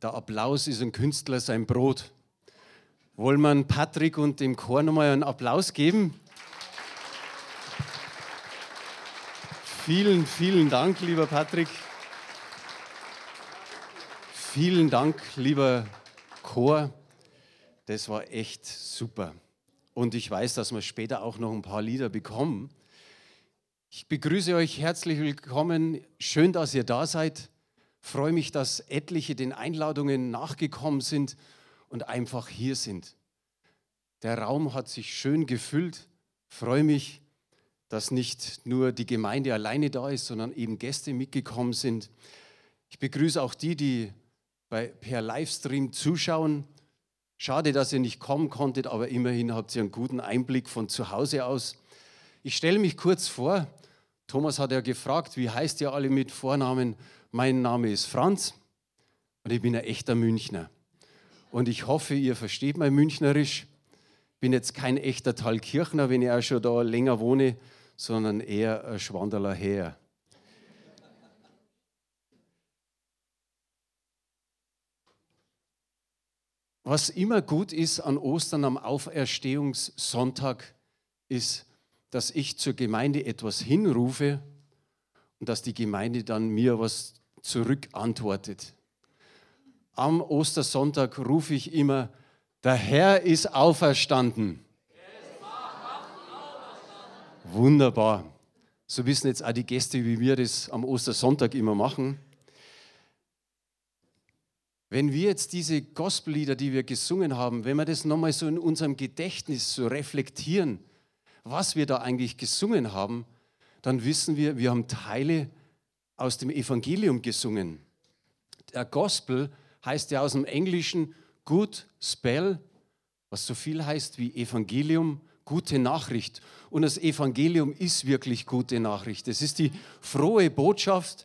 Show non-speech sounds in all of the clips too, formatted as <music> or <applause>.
Der Applaus ist ein Künstler sein Brot. Wollen wir Patrick und dem Chor nochmal einen Applaus geben? Vielen, vielen Dank, lieber Patrick. Vielen Dank, lieber Chor. Das war echt super. Und ich weiß, dass wir später auch noch ein paar Lieder bekommen. Ich begrüße euch herzlich willkommen. Schön, dass ihr da seid. Freue mich, dass etliche den Einladungen nachgekommen sind und einfach hier sind. Der Raum hat sich schön gefüllt. Freue mich, dass nicht nur die Gemeinde alleine da ist, sondern eben Gäste mitgekommen sind. Ich begrüße auch die, die bei, per Livestream zuschauen. Schade, dass ihr nicht kommen konntet, aber immerhin habt ihr einen guten Einblick von zu Hause aus. Ich stelle mich kurz vor. Thomas hat ja gefragt, wie heißt ihr alle mit Vornamen? Mein Name ist Franz und ich bin ein echter Münchner. Und ich hoffe, ihr versteht mein Münchnerisch. Ich bin jetzt kein echter Thalkirchner, wenn ich auch schon da länger wohne, sondern eher ein Schwanderler her. Was immer gut ist an Ostern am Auferstehungssonntag, ist, dass ich zur Gemeinde etwas hinrufe und dass die Gemeinde dann mir was zurückantwortet. Am Ostersonntag rufe ich immer, der Herr ist auferstanden. Wunderbar. So wissen jetzt auch die Gäste, wie wir das am Ostersonntag immer machen. Wenn wir jetzt diese Gospellieder, die wir gesungen haben, wenn wir das nochmal so in unserem Gedächtnis so reflektieren, was wir da eigentlich gesungen haben, dann wissen wir, wir haben Teile aus dem Evangelium gesungen. Der Gospel heißt ja aus dem Englischen Good Spell, was so viel heißt wie Evangelium, gute Nachricht. Und das Evangelium ist wirklich gute Nachricht. Es ist die frohe Botschaft,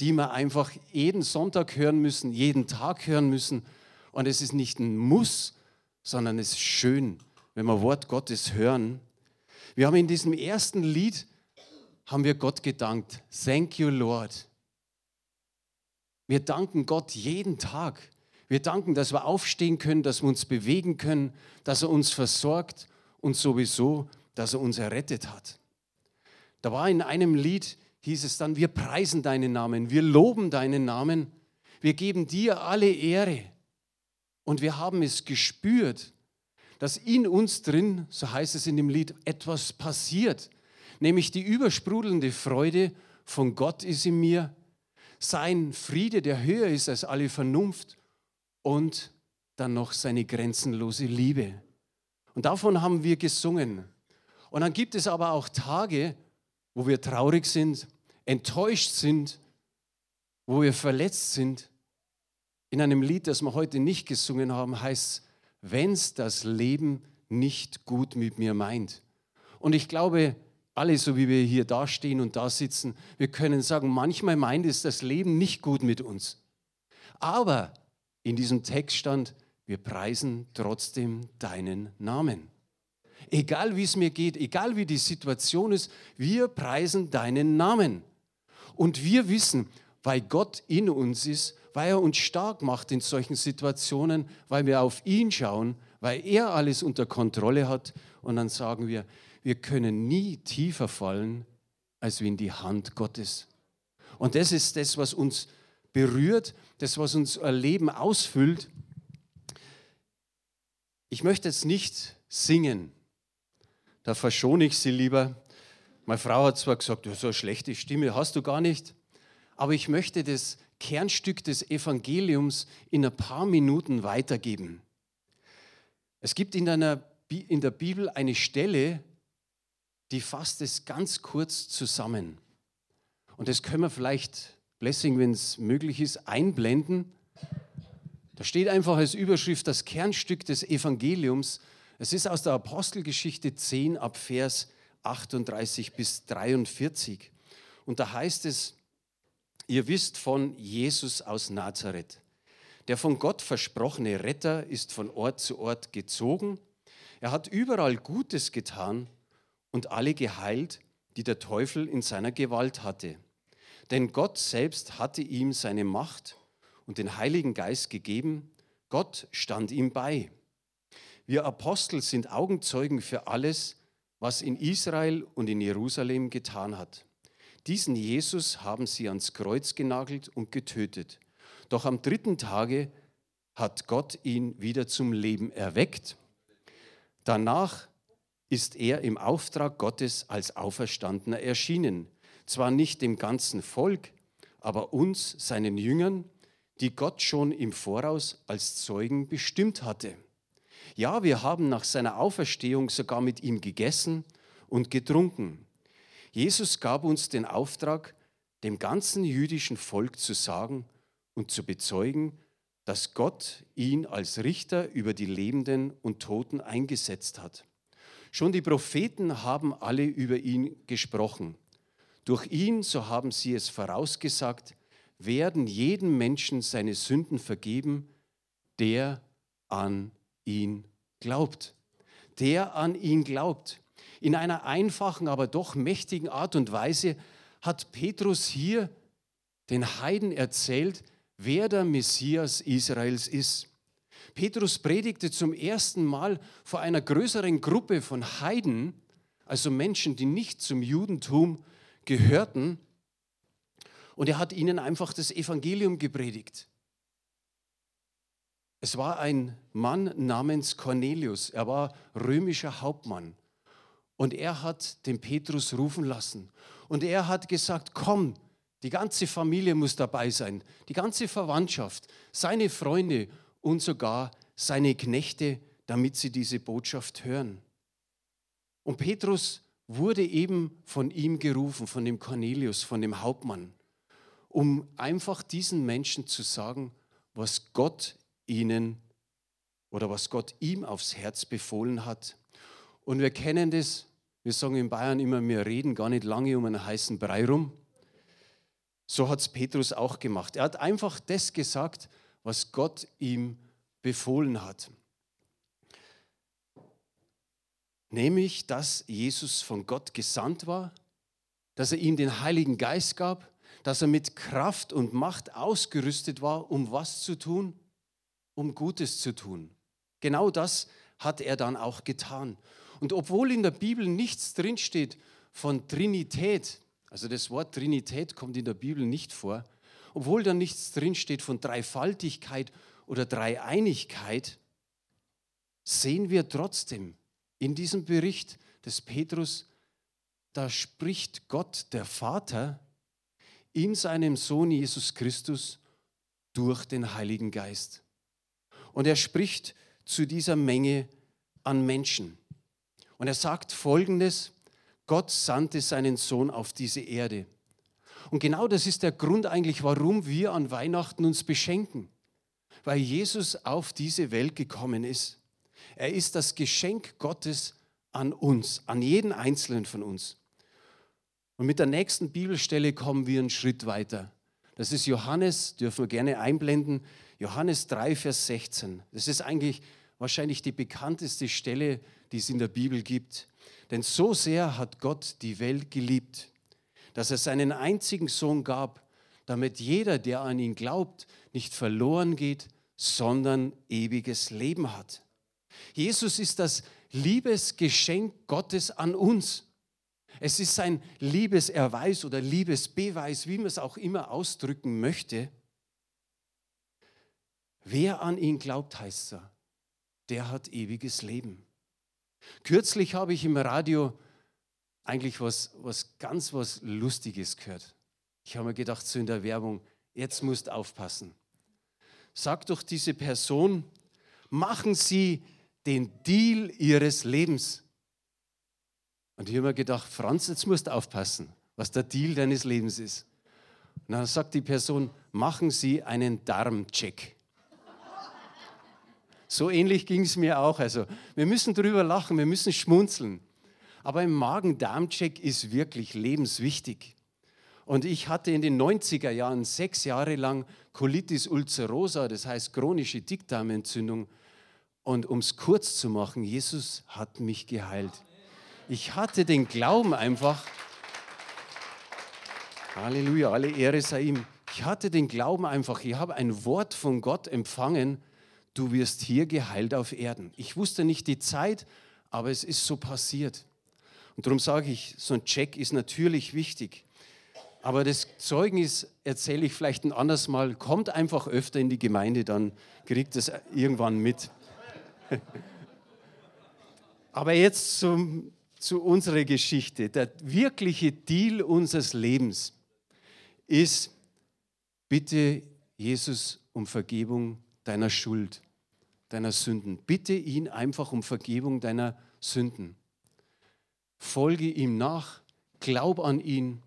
die wir einfach jeden Sonntag hören müssen, jeden Tag hören müssen. Und es ist nicht ein Muss, sondern es ist schön, wenn wir Wort Gottes hören. Wir haben in diesem ersten Lied, haben wir Gott gedankt. Thank you, Lord. Wir danken Gott jeden Tag. Wir danken, dass wir aufstehen können, dass wir uns bewegen können, dass er uns versorgt und sowieso, dass er uns errettet hat. Da war in einem Lied, hieß es dann, wir preisen deinen Namen, wir loben deinen Namen, wir geben dir alle Ehre. Und wir haben es gespürt, dass in uns drin, so heißt es in dem Lied, etwas passiert, nämlich die übersprudelnde Freude von Gott ist in mir, sein Friede, der höher ist als alle Vernunft und dann noch seine grenzenlose Liebe. Und davon haben wir gesungen. Und dann gibt es aber auch Tage, wo wir traurig sind, enttäuscht sind, wo wir verletzt sind. In einem Lied, das wir heute nicht gesungen haben, heißt es, wenn es das Leben nicht gut mit mir meint. Und ich glaube, alle, so wie wir hier da stehen und da sitzen, wir können sagen, manchmal meint es das Leben nicht gut mit uns. Aber in diesem Text stand, wir preisen trotzdem deinen Namen. Egal wie es mir geht, egal wie die Situation ist, wir preisen deinen Namen. Und wir wissen, weil Gott in uns ist, weil er uns stark macht in solchen Situationen, weil wir auf ihn schauen, weil er alles unter Kontrolle hat. Und dann sagen wir, wir können nie tiefer fallen als in die Hand Gottes. Und das ist das, was uns berührt, das, was uns Leben ausfüllt. Ich möchte jetzt nicht singen, da verschone ich Sie lieber. Meine Frau hat zwar gesagt, so eine schlechte Stimme hast du gar nicht, aber ich möchte das Kernstück des Evangeliums in ein paar Minuten weitergeben. Es gibt in, einer, in der Bibel eine Stelle, die fasst es ganz kurz zusammen. Und das können wir vielleicht, Blessing, wenn es möglich ist, einblenden. Da steht einfach als Überschrift das Kernstück des Evangeliums. Es ist aus der Apostelgeschichte 10 ab Vers 38 bis 43. Und da heißt es, ihr wisst von Jesus aus Nazareth. Der von Gott versprochene Retter ist von Ort zu Ort gezogen. Er hat überall Gutes getan und alle geheilt, die der Teufel in seiner Gewalt hatte. Denn Gott selbst hatte ihm seine Macht und den Heiligen Geist gegeben. Gott stand ihm bei. Wir Apostel sind Augenzeugen für alles, was in Israel und in Jerusalem getan hat. Diesen Jesus haben sie ans Kreuz genagelt und getötet. Doch am dritten Tage hat Gott ihn wieder zum Leben erweckt. Danach ist er im Auftrag Gottes als Auferstandener erschienen. Zwar nicht dem ganzen Volk, aber uns, seinen Jüngern, die Gott schon im Voraus als Zeugen bestimmt hatte. Ja, wir haben nach seiner Auferstehung sogar mit ihm gegessen und getrunken. Jesus gab uns den Auftrag, dem ganzen jüdischen Volk zu sagen und zu bezeugen, dass Gott ihn als Richter über die Lebenden und Toten eingesetzt hat. Schon die Propheten haben alle über ihn gesprochen. Durch ihn, so haben sie es vorausgesagt, werden jedem Menschen seine Sünden vergeben, der an ihn glaubt. Der an ihn glaubt. In einer einfachen, aber doch mächtigen Art und Weise hat Petrus hier den Heiden erzählt, wer der Messias Israels ist. Petrus predigte zum ersten Mal vor einer größeren Gruppe von Heiden, also Menschen, die nicht zum Judentum gehörten. Und er hat ihnen einfach das Evangelium gepredigt. Es war ein Mann namens Cornelius. Er war römischer Hauptmann. Und er hat den Petrus rufen lassen. Und er hat gesagt, komm, die ganze Familie muss dabei sein, die ganze Verwandtschaft, seine Freunde und sogar seine Knechte, damit sie diese Botschaft hören. Und Petrus wurde eben von ihm gerufen, von dem Cornelius, von dem Hauptmann, um einfach diesen Menschen zu sagen, was Gott ihnen oder was Gott ihm aufs Herz befohlen hat. Und wir kennen das, wir sagen in Bayern immer, wir reden gar nicht lange um einen heißen Brei rum. So hat es Petrus auch gemacht. Er hat einfach das gesagt, was Gott ihm befohlen hat. Nämlich, dass Jesus von Gott gesandt war, dass er ihm den Heiligen Geist gab, dass er mit Kraft und Macht ausgerüstet war, um was zu tun? Um Gutes zu tun. Genau das hat er dann auch getan. Und obwohl in der Bibel nichts drinsteht von Trinität, also das Wort Trinität kommt in der Bibel nicht vor. Obwohl da nichts drinsteht von Dreifaltigkeit oder Dreieinigkeit, sehen wir trotzdem in diesem Bericht des Petrus, da spricht Gott, der Vater, in seinem Sohn Jesus Christus durch den Heiligen Geist. Und er spricht zu dieser Menge an Menschen. Und er sagt Folgendes, Gott sandte seinen Sohn auf diese Erde. Und genau das ist der Grund eigentlich, warum wir an Weihnachten uns beschenken. Weil Jesus auf diese Welt gekommen ist. Er ist das Geschenk Gottes an uns, an jeden Einzelnen von uns. Und mit der nächsten Bibelstelle kommen wir einen Schritt weiter. Das ist Johannes, dürfen wir gerne einblenden. Johannes 3, Vers 16. Das ist eigentlich wahrscheinlich die bekannteste Stelle, die es in der Bibel gibt. Denn so sehr hat Gott die Welt geliebt, dass er seinen einzigen Sohn gab, damit jeder, der an ihn glaubt, nicht verloren geht, sondern ewiges Leben hat. Jesus ist das Liebesgeschenk Gottes an uns. Es ist sein Liebeserweis oder Liebesbeweis, wie man es auch immer ausdrücken möchte. Wer an ihn glaubt, heißt er, der hat ewiges Leben. Kürzlich habe ich im Radio eigentlich was, was ganz was Lustiges gehört. Ich habe mir gedacht, so in der Werbung, jetzt musst aufpassen. Sagt doch diese Person, machen Sie den Deal Ihres Lebens. Und ich habe mir gedacht, Franz, jetzt musst du aufpassen, was der Deal deines Lebens ist. Und dann sagt die Person, machen Sie einen Darmcheck. So ähnlich ging es mir auch. Also, wir müssen drüber lachen, wir müssen schmunzeln. Aber ein Magen-Darm-Check ist wirklich lebenswichtig. Und ich hatte in den 90er Jahren sechs Jahre lang Colitis ulcerosa, das heißt chronische Dickdarmentzündung. Und um es kurz zu machen, Jesus hat mich geheilt. Ich hatte den Glauben einfach. Halleluja, alle Ehre sei ihm. Ich hatte den Glauben einfach, ich habe ein Wort von Gott empfangen, du wirst hier geheilt auf Erden. Ich wusste nicht die Zeit, aber es ist so passiert. Und darum sage ich, so ein Check ist natürlich wichtig. Aber das Zeugnis erzähle ich vielleicht ein anderes Mal. Kommt einfach öfter in die Gemeinde, dann kriegt es irgendwann mit. <laughs> Aber jetzt zum, zu unserer Geschichte. Der wirkliche Deal unseres Lebens ist, bitte Jesus um Vergebung deiner Schuld, deiner Sünden. Bitte ihn einfach um Vergebung deiner Sünden. Folge ihm nach, glaub an ihn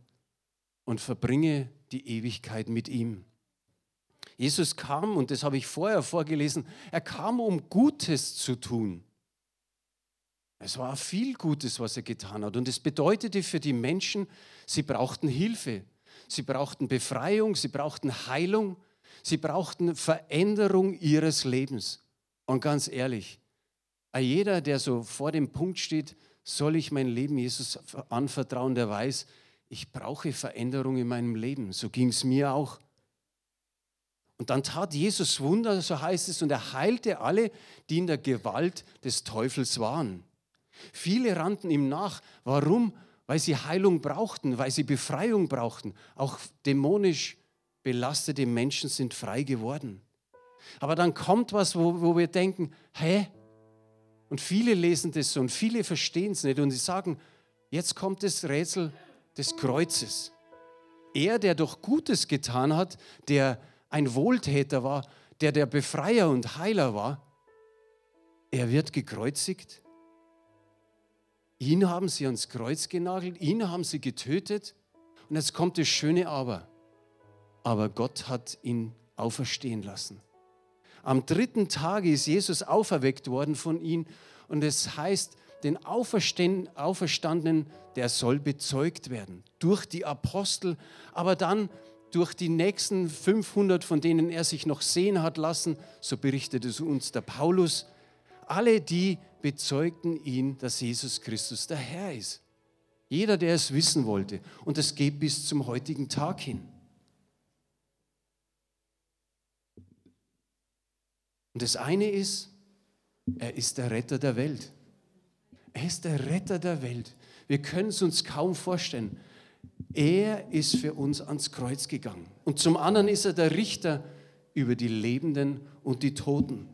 und verbringe die Ewigkeit mit ihm. Jesus kam, und das habe ich vorher vorgelesen, er kam, um Gutes zu tun. Es war viel Gutes, was er getan hat. Und es bedeutete für die Menschen, sie brauchten Hilfe, sie brauchten Befreiung, sie brauchten Heilung, sie brauchten Veränderung ihres Lebens. Und ganz ehrlich, jeder, der so vor dem Punkt steht, soll ich mein Leben Jesus anvertrauen, der weiß, ich brauche Veränderung in meinem Leben. So ging es mir auch. Und dann tat Jesus Wunder, so heißt es, und er heilte alle, die in der Gewalt des Teufels waren. Viele rannten ihm nach. Warum? Weil sie Heilung brauchten, weil sie Befreiung brauchten. Auch dämonisch belastete Menschen sind frei geworden. Aber dann kommt was, wo, wo wir denken, hä? Und viele lesen das so und viele verstehen es nicht und sie sagen, jetzt kommt das Rätsel des Kreuzes. Er, der doch Gutes getan hat, der ein Wohltäter war, der der Befreier und Heiler war, er wird gekreuzigt Ihn haben sie ans Kreuz genagelt, ihn haben sie getötet. Und jetzt kommt das schöne Aber. Aber Gott hat ihn auferstehen lassen. Am dritten Tage ist Jesus auferweckt worden von ihnen. Und es heißt, den Auferstandenen, der soll bezeugt werden. Durch die Apostel, aber dann durch die nächsten 500, von denen er sich noch sehen hat lassen, so berichtet es uns der Paulus, alle die bezeugten ihn, dass Jesus Christus der Herr ist. Jeder, der es wissen wollte. Und es geht bis zum heutigen Tag hin. Und das eine ist, er ist der Retter der Welt. Er ist der Retter der Welt. Wir können es uns kaum vorstellen. Er ist für uns ans Kreuz gegangen. Und zum anderen ist er der Richter über die Lebenden und die Toten.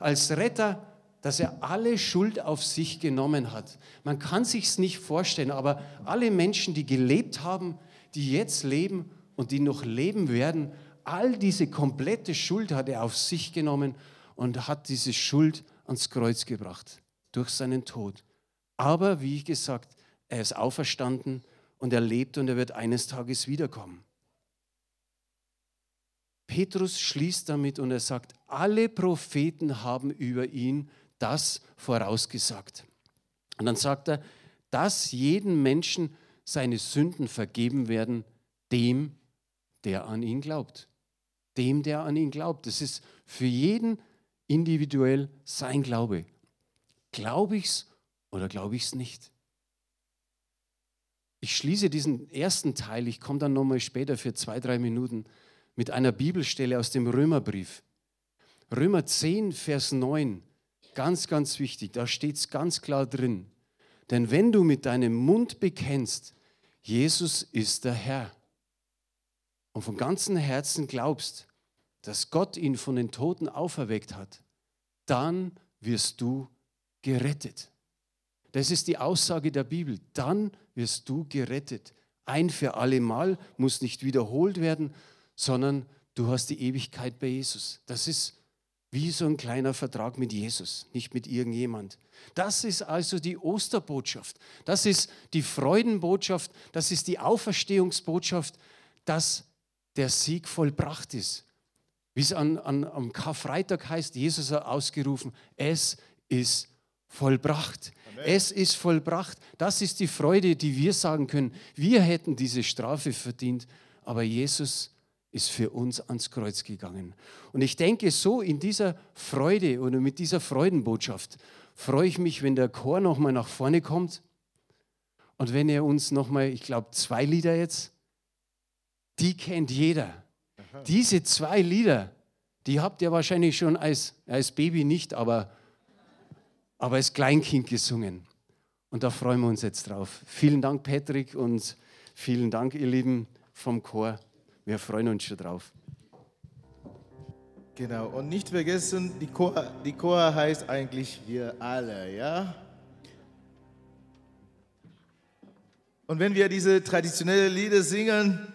Als Retter dass er alle Schuld auf sich genommen hat. Man kann sich's nicht vorstellen, aber alle Menschen, die gelebt haben, die jetzt leben und die noch leben werden, all diese komplette Schuld hat er auf sich genommen und hat diese Schuld ans Kreuz gebracht durch seinen Tod. Aber wie gesagt, er ist auferstanden und er lebt und er wird eines Tages wiederkommen. Petrus schließt damit und er sagt, alle Propheten haben über ihn das vorausgesagt. Und dann sagt er, dass jedem Menschen seine Sünden vergeben werden, dem, der an ihn glaubt. Dem, der an ihn glaubt. Das ist für jeden individuell sein Glaube. Glaube ich es oder glaube ich es nicht? Ich schließe diesen ersten Teil, ich komme dann nochmal später für zwei, drei Minuten mit einer Bibelstelle aus dem Römerbrief. Römer 10, Vers 9. Ganz, ganz wichtig, da steht es ganz klar drin. Denn wenn du mit deinem Mund bekennst, Jesus ist der Herr, und von ganzem Herzen glaubst, dass Gott ihn von den Toten auferweckt hat, dann wirst du gerettet. Das ist die Aussage der Bibel. Dann wirst du gerettet. Ein für alle Mal muss nicht wiederholt werden, sondern du hast die Ewigkeit bei Jesus. Das ist wie so ein kleiner Vertrag mit Jesus, nicht mit irgendjemand. Das ist also die Osterbotschaft. Das ist die Freudenbotschaft. Das ist die Auferstehungsbotschaft, dass der Sieg vollbracht ist. Wie es an, an, am Karfreitag heißt, Jesus hat ausgerufen, es ist vollbracht. Amen. Es ist vollbracht. Das ist die Freude, die wir sagen können. Wir hätten diese Strafe verdient, aber Jesus ist für uns ans Kreuz gegangen. Und ich denke, so in dieser Freude oder mit dieser Freudenbotschaft freue ich mich, wenn der Chor nochmal nach vorne kommt und wenn er uns nochmal, ich glaube, zwei Lieder jetzt, die kennt jeder. Diese zwei Lieder, die habt ihr wahrscheinlich schon als, als Baby nicht, aber, aber als Kleinkind gesungen. Und da freuen wir uns jetzt drauf. Vielen Dank, Patrick, und vielen Dank, ihr Lieben vom Chor. Wir freuen uns schon drauf. Genau, und nicht vergessen, die Chor, die Chor heißt eigentlich wir alle, ja? Und wenn wir diese traditionellen Lieder singen,